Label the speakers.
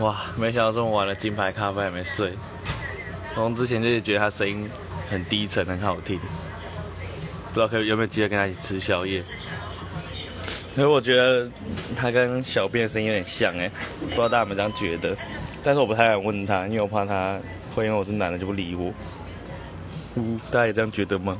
Speaker 1: 哇，没想到这么晚了，金牌咖啡还没睡。从之前就是觉得他声音很低沉，很好听，不知道可有没有机会跟他一起吃宵夜。因为我觉得他跟小便的声音有点像哎，不知道大家有没有这样觉得？但是我不太敢问他，因为我怕他会因为我是男的就不理我。嗯，大家也这样觉得吗？